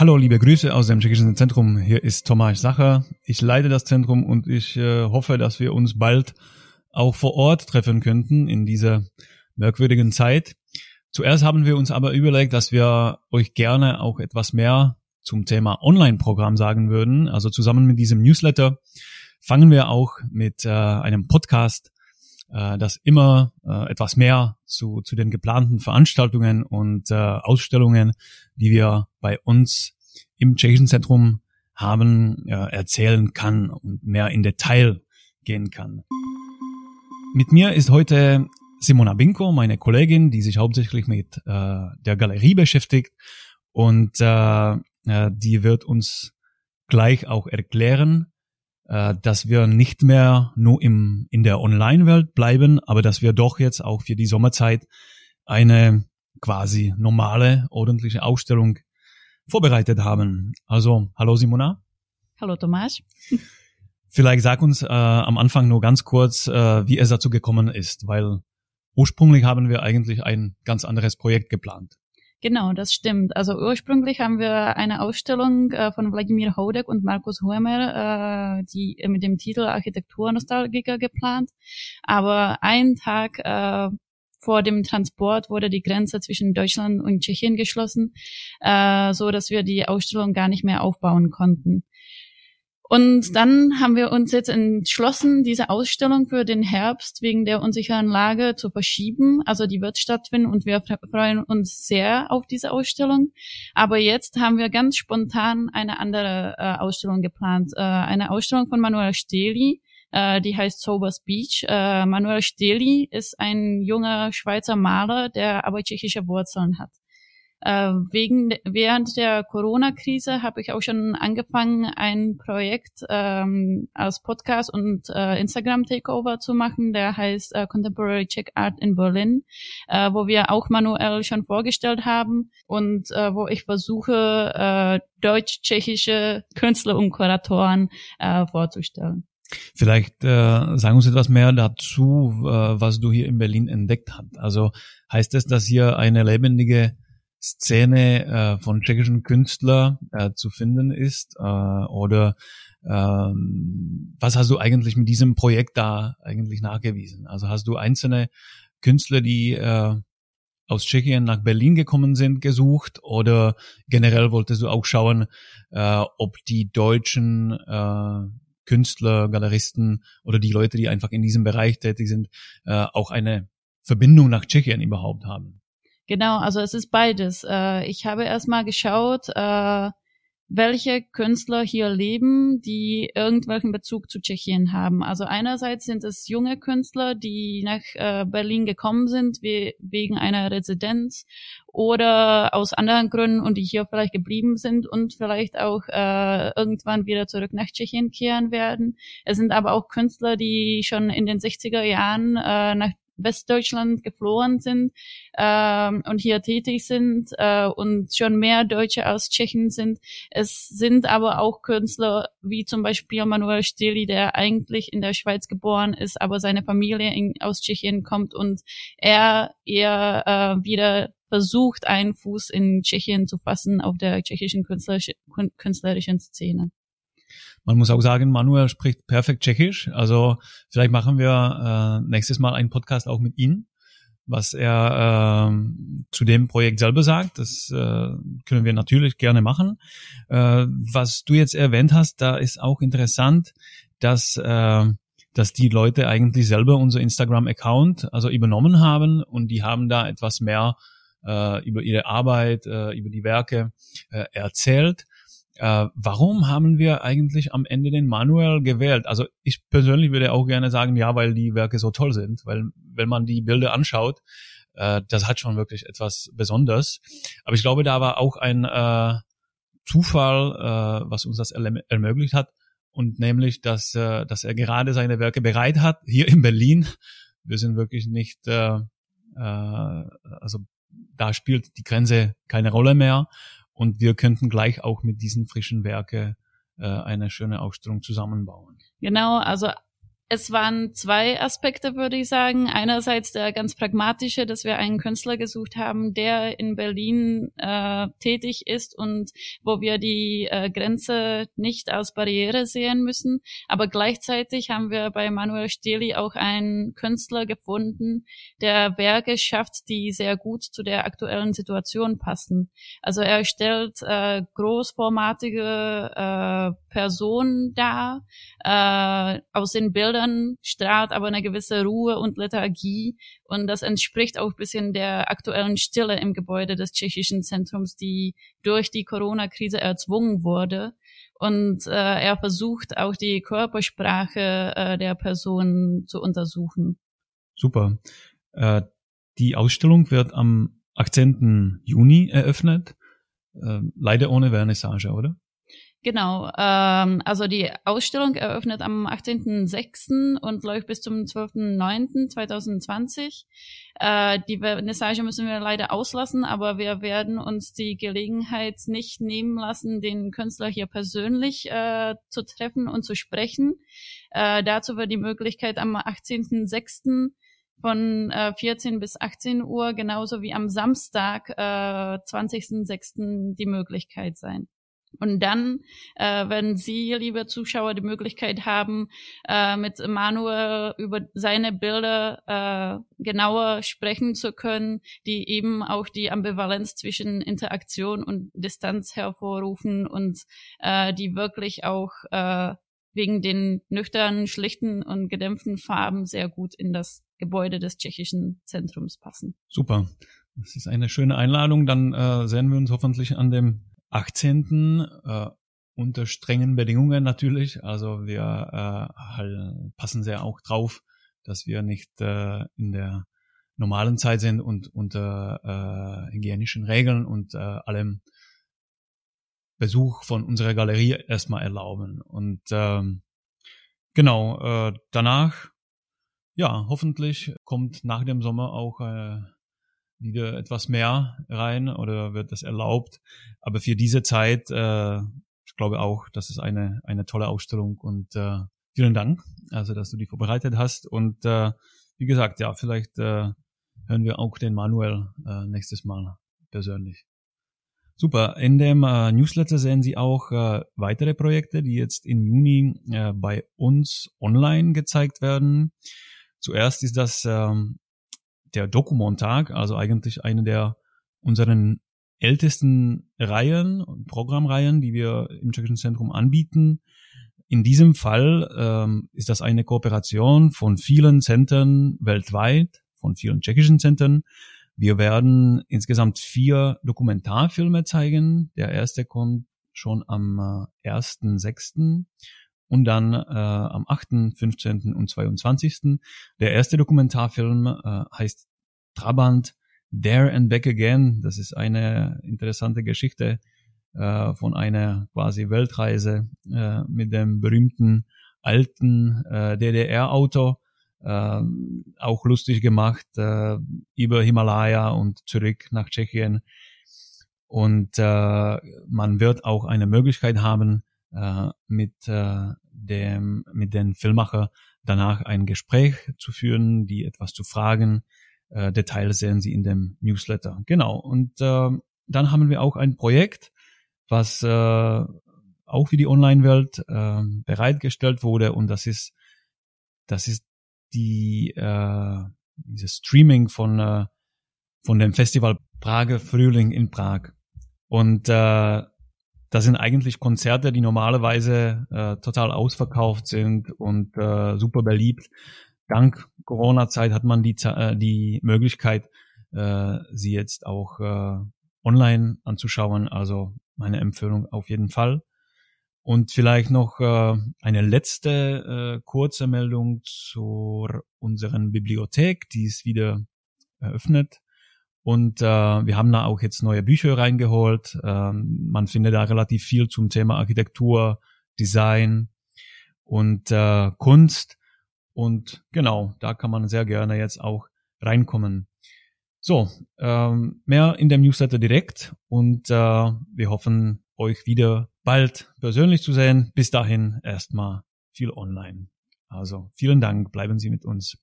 Hallo, liebe Grüße aus dem Tschechischen Zentrum. Hier ist Tomasz Sacher. Ich leite das Zentrum und ich äh, hoffe, dass wir uns bald auch vor Ort treffen könnten in dieser merkwürdigen Zeit. Zuerst haben wir uns aber überlegt, dass wir euch gerne auch etwas mehr zum Thema Online-Programm sagen würden. Also zusammen mit diesem Newsletter fangen wir auch mit äh, einem Podcast, äh, das immer äh, etwas mehr zu, zu den geplanten Veranstaltungen und äh, Ausstellungen, die wir bei uns im Tschechischen Zentrum haben, äh, erzählen kann und mehr in Detail gehen kann. Mit mir ist heute Simona Binko, meine Kollegin, die sich hauptsächlich mit äh, der Galerie beschäftigt und äh, äh, die wird uns gleich auch erklären, äh, dass wir nicht mehr nur im, in der Online-Welt bleiben, aber dass wir doch jetzt auch für die Sommerzeit eine quasi normale, ordentliche Ausstellung vorbereitet haben. Also, hallo Simona. Hallo Thomas. Vielleicht sag uns äh, am Anfang nur ganz kurz, äh, wie es dazu gekommen ist, weil ursprünglich haben wir eigentlich ein ganz anderes Projekt geplant. Genau, das stimmt. Also ursprünglich haben wir eine Ausstellung äh, von Wladimir Hodek und Markus Huemer, äh, die äh, mit dem Titel Architektur Nostalgiker geplant. Aber einen Tag äh, vor dem Transport wurde die Grenze zwischen Deutschland und Tschechien geschlossen, äh, so dass wir die Ausstellung gar nicht mehr aufbauen konnten. Und dann haben wir uns jetzt entschlossen, diese Ausstellung für den Herbst wegen der unsicheren Lage zu verschieben. Also die wird stattfinden und wir freuen uns sehr auf diese Ausstellung. Aber jetzt haben wir ganz spontan eine andere äh, Ausstellung geplant. Äh, eine Ausstellung von Manuel Steli, äh, die heißt Sober Speech. Äh, Manuel Steli ist ein junger Schweizer Maler, der aber tschechische Wurzeln hat. Äh, wegen, während der Corona-Krise habe ich auch schon angefangen, ein Projekt ähm, als Podcast und äh, Instagram-Takeover zu machen, der heißt äh, Contemporary Czech Art in Berlin, äh, wo wir auch manuell schon vorgestellt haben und äh, wo ich versuche, äh, deutsch-tschechische Künstler und Kuratoren äh, vorzustellen. Vielleicht äh, sagen uns etwas mehr dazu, äh, was du hier in Berlin entdeckt hast. Also heißt es, dass hier eine lebendige Szene äh, von tschechischen Künstlern äh, zu finden ist? Äh, oder ähm, was hast du eigentlich mit diesem Projekt da eigentlich nachgewiesen? Also hast du einzelne Künstler, die äh, aus Tschechien nach Berlin gekommen sind, gesucht oder generell wolltest du auch schauen, äh, ob die deutschen äh, Künstler, Galeristen oder die Leute, die einfach in diesem Bereich tätig sind, äh, auch eine Verbindung nach Tschechien überhaupt haben? Genau, also es ist beides. Äh, ich habe erstmal geschaut, äh, welche Künstler hier leben, die irgendwelchen Bezug zu Tschechien haben. Also einerseits sind es junge Künstler, die nach äh, Berlin gekommen sind we wegen einer Residenz oder aus anderen Gründen und die hier vielleicht geblieben sind und vielleicht auch äh, irgendwann wieder zurück nach Tschechien kehren werden. Es sind aber auch Künstler, die schon in den 60er Jahren äh, nach Westdeutschland geflohen sind ähm, und hier tätig sind äh, und schon mehr Deutsche als Tschechen sind. Es sind aber auch Künstler wie zum Beispiel Manuel Steli, der eigentlich in der Schweiz geboren ist, aber seine Familie in, aus Tschechien kommt und er eher äh, wieder versucht, einen Fuß in Tschechien zu fassen auf der tschechischen künstlerischen Szene. Man muss auch sagen, Manuel spricht perfekt Tschechisch. Also vielleicht machen wir äh, nächstes Mal einen Podcast auch mit ihm, was er äh, zu dem Projekt selber sagt. Das äh, können wir natürlich gerne machen. Äh, was du jetzt erwähnt hast, da ist auch interessant, dass äh, dass die Leute eigentlich selber unser Instagram-Account also übernommen haben und die haben da etwas mehr äh, über ihre Arbeit, äh, über die Werke äh, erzählt äh, warum haben wir eigentlich am Ende den Manuel gewählt? Also ich persönlich würde auch gerne sagen, ja, weil die Werke so toll sind, weil wenn man die Bilder anschaut, äh, das hat schon wirklich etwas Besonderes. Aber ich glaube, da war auch ein äh, Zufall, äh, was uns das ermöglicht hat, und nämlich, dass, äh, dass er gerade seine Werke bereit hat, hier in Berlin. Wir sind wirklich nicht, äh, äh, also da spielt die Grenze keine Rolle mehr. Und wir könnten gleich auch mit diesen frischen Werke äh, eine schöne Ausstellung zusammenbauen. Genau, also es waren zwei Aspekte, würde ich sagen. Einerseits der ganz pragmatische, dass wir einen Künstler gesucht haben, der in Berlin äh, tätig ist und wo wir die äh, Grenze nicht als Barriere sehen müssen. Aber gleichzeitig haben wir bei Manuel Steli auch einen Künstler gefunden, der Werke schafft, die sehr gut zu der aktuellen Situation passen. Also er stellt äh, großformatige äh, Personen dar, äh, aus den Bildern strahlt aber eine gewisse Ruhe und Lethargie und das entspricht auch bisschen der aktuellen Stille im Gebäude des tschechischen Zentrums, die durch die Corona-Krise erzwungen wurde. Und äh, er versucht auch die Körpersprache äh, der Person zu untersuchen. Super. Äh, die Ausstellung wird am 18. Juni eröffnet. Äh, leider ohne Vernissage, oder? Genau, ähm, also die Ausstellung eröffnet am 18.06. und läuft bis zum 12.09.2020. Äh, die Vernissage müssen wir leider auslassen, aber wir werden uns die Gelegenheit nicht nehmen lassen, den Künstler hier persönlich äh, zu treffen und zu sprechen. Äh, dazu wird die Möglichkeit am 18.06 von äh, 14 bis 18 Uhr, genauso wie am Samstag, äh, 20.06. die Möglichkeit sein. Und dann, äh, wenn Sie, liebe Zuschauer, die Möglichkeit haben, äh, mit Manuel über seine Bilder äh, genauer sprechen zu können, die eben auch die Ambivalenz zwischen Interaktion und Distanz hervorrufen und äh, die wirklich auch äh, wegen den nüchternen, schlichten und gedämpften Farben sehr gut in das Gebäude des tschechischen Zentrums passen. Super. Das ist eine schöne Einladung. Dann äh, sehen wir uns hoffentlich an dem 18. Äh, unter strengen Bedingungen natürlich. Also wir äh, halt passen sehr auch drauf, dass wir nicht äh, in der normalen Zeit sind und unter äh, hygienischen Regeln und äh, allem Besuch von unserer Galerie erstmal erlauben. Und ähm, genau, äh, danach, ja, hoffentlich kommt nach dem Sommer auch äh, wieder etwas mehr rein oder wird das erlaubt. Aber für diese Zeit, äh, ich glaube auch, das ist eine, eine tolle Ausstellung und äh, vielen Dank, also dass du die vorbereitet hast. Und äh, wie gesagt, ja, vielleicht äh, hören wir auch den Manuel äh, nächstes Mal persönlich. Super. In dem äh, Newsletter sehen Sie auch äh, weitere Projekte, die jetzt im Juni äh, bei uns online gezeigt werden. Zuerst ist das ähm, der Dokumontag, also eigentlich eine der unseren ältesten Reihen, Programmreihen, die wir im Tschechischen Zentrum anbieten. In diesem Fall ähm, ist das eine Kooperation von vielen Zentren weltweit, von vielen tschechischen Zentren. Wir werden insgesamt vier Dokumentarfilme zeigen. Der erste kommt schon am äh, 1.6. und dann äh, am 8., 15. und 22. Der erste Dokumentarfilm äh, heißt Trabant There and Back Again. Das ist eine interessante Geschichte äh, von einer quasi Weltreise äh, mit dem berühmten alten äh, DDR-Auto. Äh, auch lustig gemacht äh, über Himalaya und zurück nach Tschechien. Und äh, man wird auch eine Möglichkeit haben, äh, mit äh, dem mit den Filmmacher danach ein Gespräch zu führen, die etwas zu fragen, äh, Details sehen Sie in dem Newsletter. Genau. Und äh, dann haben wir auch ein Projekt, was äh, auch wie die Online-Welt äh, bereitgestellt wurde. Und das ist, das ist die äh, dieses Streaming von äh, von dem Festival Prager Frühling in Prag. Und äh, das sind eigentlich Konzerte, die normalerweise äh, total ausverkauft sind und äh, super beliebt dank Corona-Zeit hat man die, äh, die Möglichkeit, äh, sie jetzt auch äh, online anzuschauen. Also meine Empfehlung auf jeden Fall. Und vielleicht noch äh, eine letzte äh, kurze Meldung zu unseren Bibliothek, die ist wieder eröffnet. Und äh, wir haben da auch jetzt neue Bücher reingeholt. Ähm, man findet da relativ viel zum Thema Architektur, Design und äh, Kunst. Und genau, da kann man sehr gerne jetzt auch reinkommen. So, ähm, mehr in dem Newsletter direkt und äh, wir hoffen, euch wieder bald persönlich zu sehen. Bis dahin erstmal viel online. Also vielen Dank, bleiben Sie mit uns.